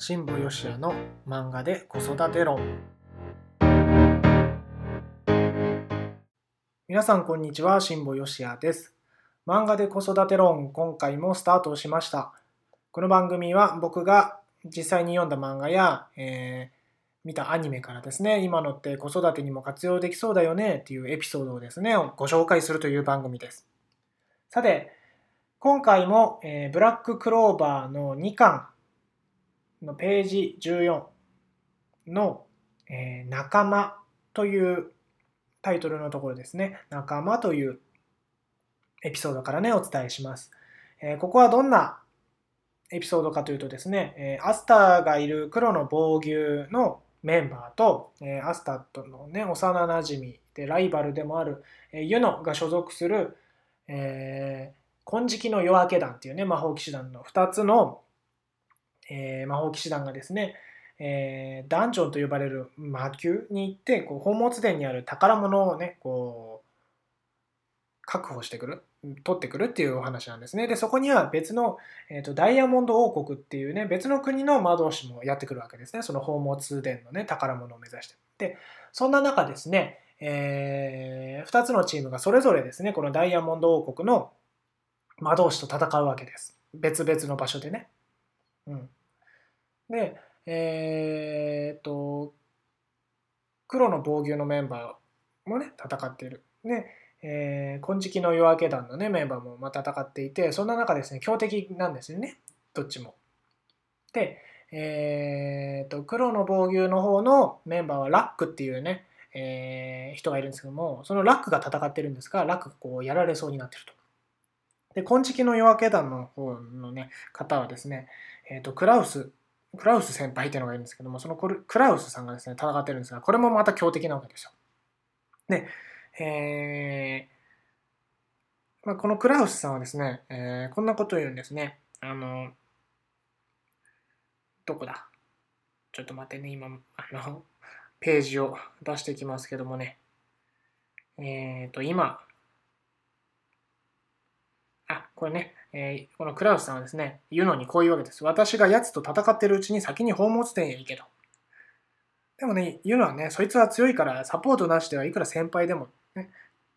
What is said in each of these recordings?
新保義也の漫画で子育て論。皆さんこんにちは新保義也です。漫画で子育て論今回もスタートしました。この番組は僕が実際に読んだ漫画や、えー、見たアニメからですね今のって子育てにも活用できそうだよねっていうエピソードをですねご紹介するという番組です。さて今回も、えー、ブラッククローバーの2巻のページ14の、えー、仲間というタイトルのところですね。仲間というエピソードからね、お伝えします。えー、ここはどんなエピソードかというとですね、えー、アスターがいる黒の防御のメンバーと、えー、アスターとのね、幼なじみでライバルでもある、えー、ユノが所属する、えー、金色の夜明け団っていうね、魔法騎士団の2つのえー、魔法騎士団がですね、えー、ダンジョンと呼ばれる魔宮に行ってこう宝物殿にある宝物をねこう確保してくる取ってくるっていうお話なんですね。でそこには別の、えーと、ダイヤモンド王国っていうね別の国の魔導士もやってくるわけですね。その宝物殿のね宝物を目指して。でそんな中ですね、えー、2つのチームがそれぞれですねこのダイヤモンド王国の魔導士と戦うわけです。別々の場所でね。うん。で、えー、っと、黒の防御のメンバーもね、戦っている。で、えー、金色の夜明け団のね、メンバーもま戦っていて、そんな中ですね、強敵なんですよね、どっちも。で、えー、と、黒の防御の方のメンバーはラックっていうね、えー、人がいるんですけども、そのラックが戦ってるんですが、ラックがこうやられそうになってると。で、金色の夜明け団の方のね、方はですね、えー、と、クラウスクラウス先輩っていうのがいるんですけども、そのクラウスさんがですね、戦ってるんですが、これもまた強敵なわけですよ。で、えー、まあ、このクラウスさんはですね、えー、こんなことを言うんですね。あの、どこだ？ちょっと待ってね、今、あの、ページを出していきますけどもね。えっ、ー、と、今、これね、えー、このクラウスさんはですね、言うのにこういうわけです。私が奴と戦ってるうちに先に宝物店へ行けと。でもね、言うのはね、そいつは強いからサポートなしではいくら先輩でも、ね、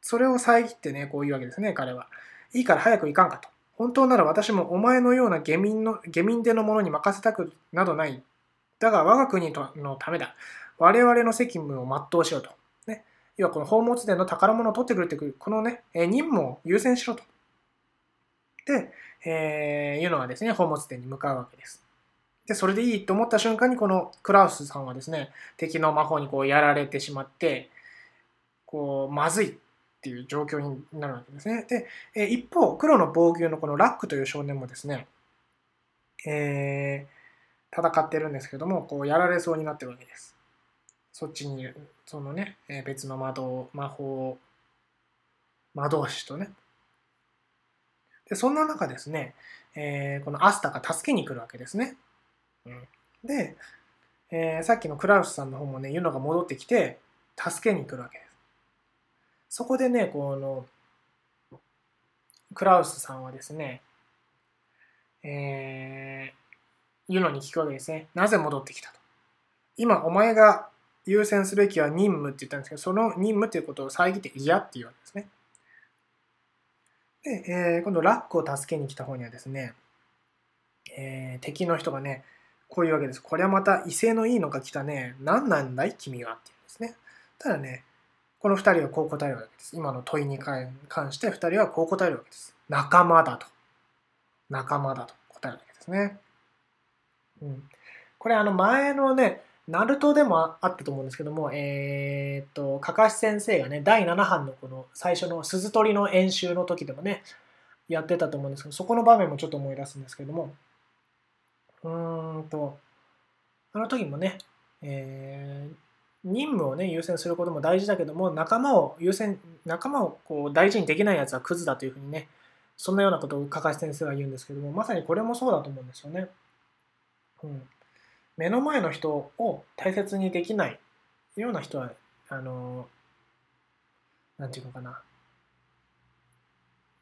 それを遮ってね、こう言うわけですね、彼は。いいから早く行かんかと。本当なら私もお前のような下民の、下民でのものに任せたくなどない。だが我が国のためだ。我々の責務を全うしろと。ね、要はこの宝物殿の宝物を取ってくるってくる、このね、任務を優先しろと。で、えー、いうのはですね、宝物店に向かうわけです。で、それでいいと思った瞬間に、このクラウスさんはですね、敵の魔法にこうやられてしまって、こう、まずいっていう状況になるわけですね。で、え一方、黒の防御のこのラックという少年もですね、えー、戦ってるんですけども、こう、やられそうになってるわけです。そっちに、そのね、別の魔導、魔法、魔導士とね、でそんな中ですね、えー、このアスタが助けに来るわけですね。うん、で、えー、さっきのクラウスさんの方もね、ユノが戻ってきて、助けに来るわけです。そこでね、この、クラウスさんはですね、えー、ユノに聞くわけですね。なぜ戻ってきたと。今、お前が優先すべきは任務って言ったんですけど、その任務っていうことを遮って嫌っていうわけですね。で、えー、今度ラックを助けに来た方にはですね、えー、敵の人がね、こういうわけです。これはまた威勢のいいのが来たね。何なんだい？君はっていうんですね。ただね、この2人はこう答えるわけです。今の問いに関して2人はこう答えるわけです。仲間だと。仲間だと答えるわけですね。うん。これあの前のね、ナルトでもあったと思うんですけども、えー、っと、かかし先生がね、第7版のこの最初の鈴取りの演習の時でもね、やってたと思うんですけど、そこの場面もちょっと思い出すんですけども、うーんと、あの時もね、えー、任務をね、優先することも大事だけども、仲間を優先、仲間をこう大事にできないやつはクズだというふうにね、そんなようなことをかかし先生は言うんですけども、まさにこれもそうだと思うんですよね。うん。目の前の人を大切にできないような人は、あの、なんていうのかな。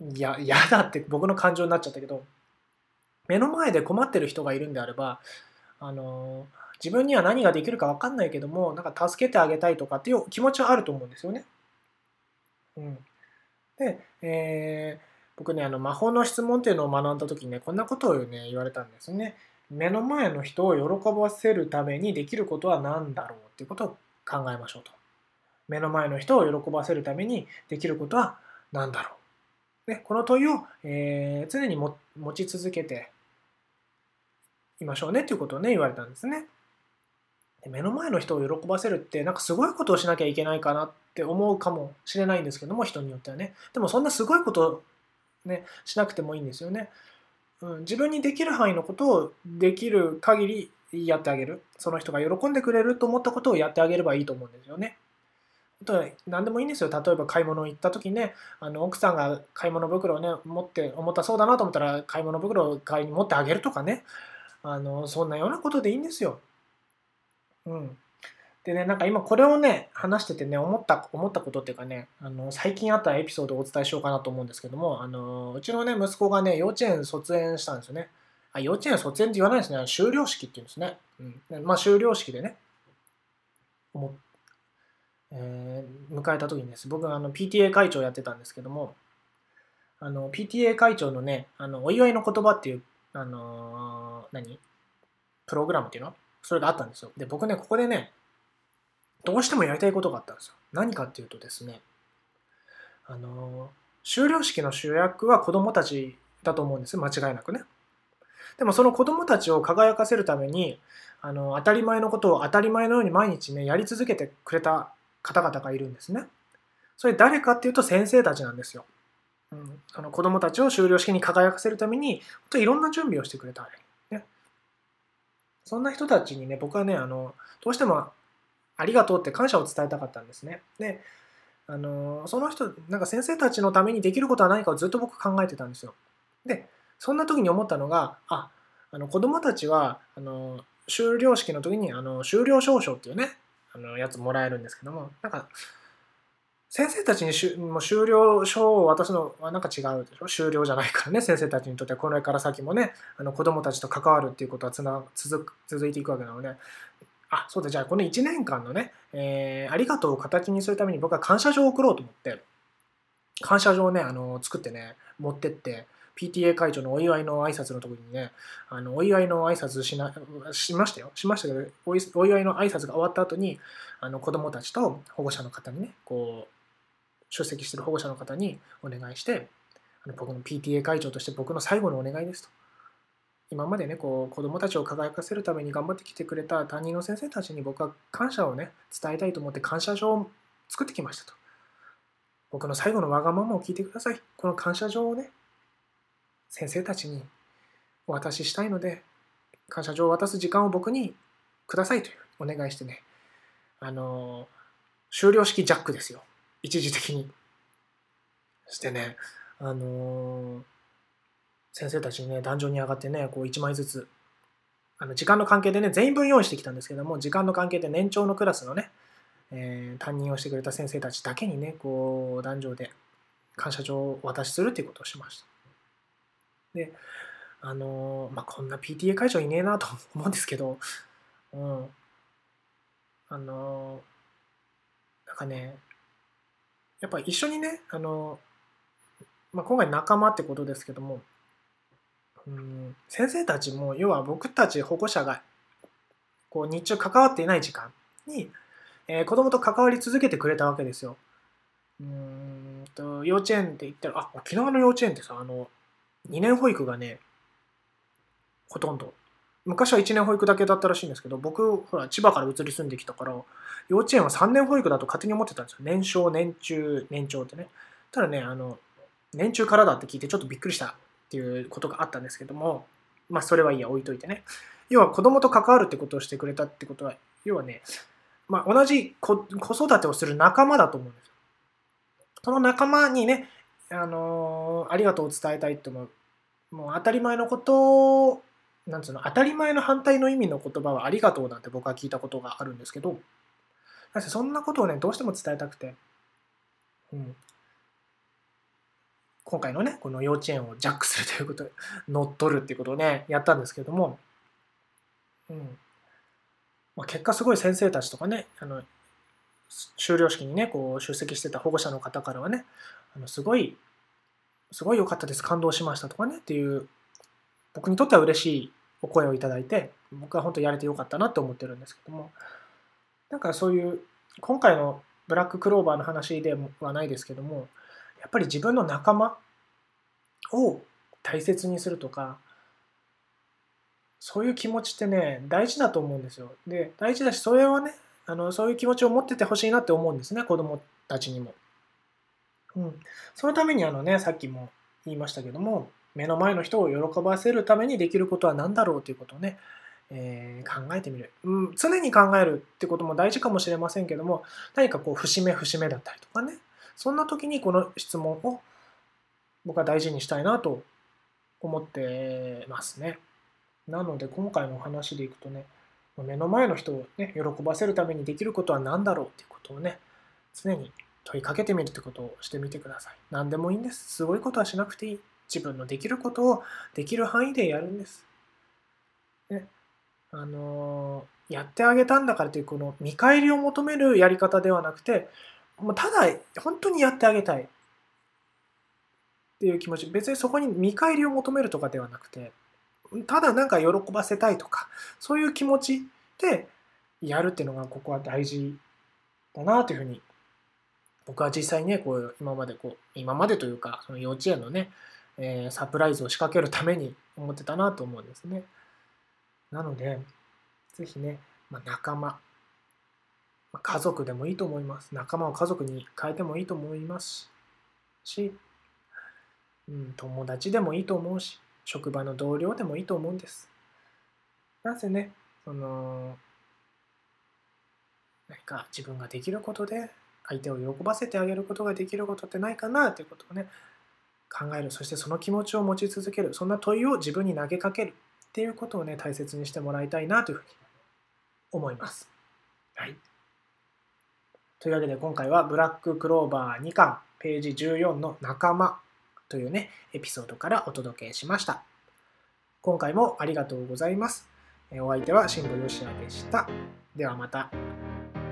いや、嫌だって僕の感情になっちゃったけど、目の前で困ってる人がいるんであれば、あの自分には何ができるか分かんないけどもなんか助けてあげたいとかっていう気持ちはあると思うんですよね。うん、で、えー、僕ねあの魔法の質問っていうのを学んだ時にねこんなことをね言われたんですね。目の前の人を喜ばせるためにできることは何だろうっていうことを考えましょうと。目の前の人を喜ばせるためにできることは何だろう。ね、この問いを、えー、常に持ち続けていましょうねということをね言われたんですね。目の前の人を喜ばせるってなんかすごいことをしなきゃいけないかなって思うかもしれないんですけども人によってはねでもそんなすごいことねしなくてもいいんですよね、うん、自分にできる範囲のことをできる限りやってあげるその人が喜んでくれると思ったことをやってあげればいいと思うんですよね何でもいいんですよ例えば買い物行った時ねあの奥さんが買い物袋をね持って重たそうだなと思ったら買い物袋を買いに持ってあげるとかねあのそんなようなことでいいんですよ。うん。でね、なんか今これをね、話しててね、思った、思ったことっていうかね、あの、最近あったエピソードをお伝えしようかなと思うんですけども、あの、うちのね、息子がね、幼稚園卒園したんですよね。あ、幼稚園卒園って言わないですね。修了式って言うんですね。うん。まあ、修了式でね、思えー、迎えた時にです、僕はあの PTA 会長やってたんですけども、あの、PTA 会長のね、あの、お祝いの言葉っていう、あのー、何？プログラムっていうの？それがあったんですよ。で、僕ね、ここでね、どうしてもやりたいことがあったんですよ。何かっていうとですね、あの、修了式の主役は子供たちだと思うんですよ、間違いなくね。でもその子供たちを輝かせるために、あの、当たり前のことを当たり前のように毎日ね、やり続けてくれた方々がいるんですね。それ誰かっていうと先生たちなんですよ。うん、あの子供たちを修了式に輝かせるために、本当いろんな準備をしてくれた。ねそんな人たちにね、僕はね、あの、どうしてもありがとうって感謝を伝えたかったんですね。で、あの、その人、なんか先生たちのためにできることは何かをずっと僕考えてたんですよ。で、そんな時に思ったのが、あ、あの子供たちは、あの、修了式の時に、あの、修了証書っていうね、あの、やつもらえるんですけども、なんか、先生たちにしゅもう終了書を渡すのはなんか違うでしょ？終了じゃないからね先生たちにとってはこれから先もねあの子供たちと関わるっていうことはつな続続いていくわけなのであそうだじゃあこの1年間のね、えー、ありがとうを形にするために僕は感謝状を送ろうと思って感謝状をねあの作ってね持ってって PTA 会長のお祝いの挨拶のところにね、あのお祝いの挨拶しなしましたよ。しましたけどお、祝いの挨拶が終わった後に、あの子供たちと保護者の方にね、こう、出席してる保護者の方にお願いして、あの僕の PTA 会長として僕の最後のお願いですと。今までね、こう子供たちを輝かせるために頑張ってきてくれた担任の先生たちに僕は感謝をね、伝えたいと思って感謝状を作ってきましたと。僕の最後のわがままを聞いてください。この感謝状をね、先生たちにお渡ししたいので、感謝状を渡す時間を僕にくださいというお願いしてね、あの、終了式ジャックですよ。一時的にしてね、あのー、先生たちにね、壇上に上がってね、こう1枚ずつ、あの時間の関係でね、全員分用意してきたんですけども、時間の関係で年長のクラスのね、えー、担任をしてくれた先生たちだけにね、こう、壇上で感謝状をお渡しするっていうことをしました。で、あのー、まあ、こんな PTA 会長いねえなと思うんですけど、うん。あのー、なんかね、やっぱ一緒にね、あの、まあ、今回仲間ってことですけども、うん、先生たちも、要は僕たち保護者が、こう、日中関わっていない時間に、えー、子供と関わり続けてくれたわけですよ。うんと、幼稚園って言ったら、あ、沖縄の幼稚園ってさ、あの、2年保育がね、ほとんど。昔は1年保育だけだったらしいんですけど、僕、ほら、千葉から移り住んできたから、幼稚園は3年保育だと勝手に思ってたんですよ。年少、年中、年長ってね。ただね、あの、年中からだって聞いてちょっとびっくりしたっていうことがあったんですけども、まあそれはいいや、置いといてね。要は子供と関わるってことをしてくれたってことは、要はね、まあ同じ子育てをする仲間だと思うんですよ。その仲間にね、あのー、ありがとうを伝えたいって思う。もう当たり前のことを、なんつうの、当たり前の反対の意味の言葉はありがとうなんて僕は聞いたことがあるんですけど、そんなことをね、どうしても伝えたくて、うん。今回のね、この幼稚園をジャックするということで、乗っ取るっていうことをね、やったんですけども、うん。まあ、結果すごい先生たちとかねあの修了式にねこう出席してた保護者の方からはねあのすごいすごい良かったです感動しましたとかねっていう僕にとっては嬉しいお声をいただいて僕は本当やれてよかったなって思ってるんですけどもなんかそういう今回のブラッククローバーの話ではないですけどもやっぱり自分の仲間を大切にするとかそういう気持ちってね大事だと思うんですよ。で大事だしそれはねあのそういう気持ちを持っててほしいなって思うんですね子供たちにも。うん、そのためにあのねさっきも言いましたけども目の前の人を喜ばせるためにできることは何だろうということをね、えー、考えてみる、うん、常に考えるってことも大事かもしれませんけども何かこう節目節目だったりとかねそんな時にこの質問を僕は大事にしたいなと思ってますね。なので今回のお話でいくとね目の前の人をね喜ばせるためにできることは何だろうっていうことをね常に問いかけてみるってことをしてみてください。何でもいいんです。すごいことはしなくていい。自分のできることをできる範囲でやるんです。ね、あのー、やってあげたんだからというこの見返りを求めるやり方ではなくて、もうただ本当にやってあげたいっていう気持ち、別にそこに見返りを求めるとかではなくて、ただなんか喜ばせたいとか、そういう気持ちでやるっていうのがここは大事だなというふうに僕は実際ね、こう今までこう、今までというか、その幼稚園のね、えー、サプライズを仕掛けるために思ってたなと思うんですね。なので、ぜひね、まあ、仲間、家族でもいいと思います。仲間を家族に変えてもいいと思いますし、うん、友達でもいいと思うし、職場の同僚でもいいと思うんです。なぜね、その、何か自分ができることで相手を喜ばせてあげることができることってないかなということをね、考えるそしてその気持ちを持ち続けるそんな問いを自分に投げかけるっていうことをね大切にしてもらいたいなというふうに思います。はい、というわけで今回はブラッククローバー2巻ページ14の仲間というねエピソードからお届けしました。今回もありがとうございます。お相手は辛坊よしでした。ではまた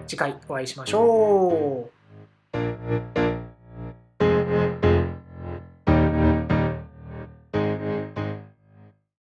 次回お会いしましょう。